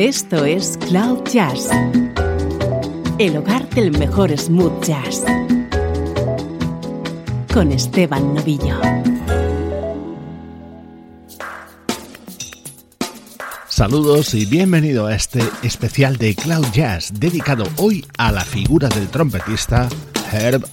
Esto es Cloud Jazz, el hogar del mejor smooth jazz, con Esteban Novillo. Saludos y bienvenido a este especial de Cloud Jazz dedicado hoy a la figura del trompetista Herb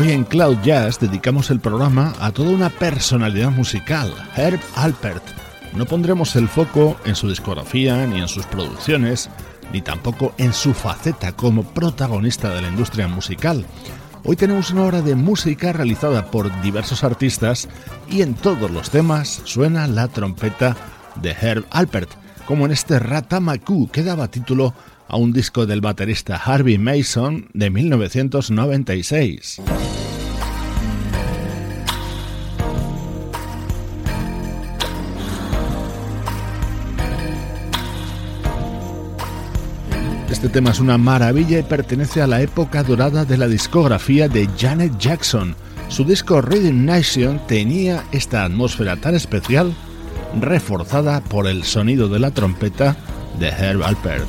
Alpert. en Cloud Jazz dedicamos el programa a toda una personalidad musical, Herb Alpert. No pondremos el foco en su discografía ni en sus producciones, ni tampoco en su faceta como protagonista de la industria musical. Hoy tenemos una obra de música realizada por diversos artistas y en todos los temas suena la trompeta de Herb Alpert, como en este Ratamaku que daba título a un disco del baterista Harvey Mason de 1996. Este tema es una maravilla y pertenece a la época dorada de la discografía de Janet Jackson. Su disco Rhythm Nation tenía esta atmósfera tan especial, reforzada por el sonido de la trompeta de Herb Alpert.